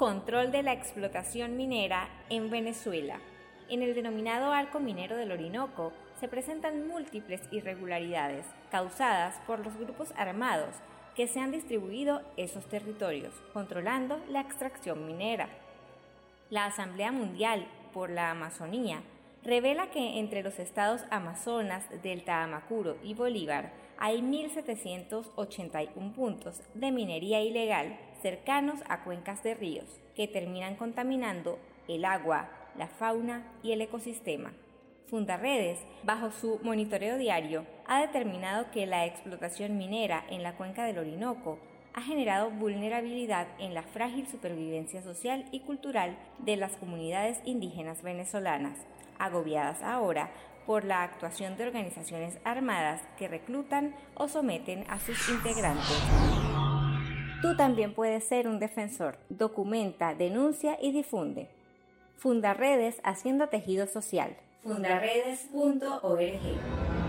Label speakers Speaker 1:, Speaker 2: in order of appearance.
Speaker 1: Control de la explotación minera en Venezuela. En el denominado arco minero del Orinoco se presentan múltiples irregularidades causadas por los grupos armados que se han distribuido esos territorios, controlando la extracción minera. La Asamblea Mundial por la Amazonía revela que entre los estados Amazonas, Delta Amacuro y Bolívar hay 1.781 puntos de minería ilegal cercanos a cuencas de ríos que terminan contaminando el agua, la fauna y el ecosistema. Fundaredes, bajo su monitoreo diario, ha determinado que la explotación minera en la cuenca del Orinoco ha generado vulnerabilidad en la frágil supervivencia social y cultural de las comunidades indígenas venezolanas, agobiadas ahora por la actuación de organizaciones armadas que reclutan o someten a sus integrantes. Tú también puedes ser un defensor. Documenta, denuncia y difunde. Funda redes haciendo tejido social. Fundaredes.org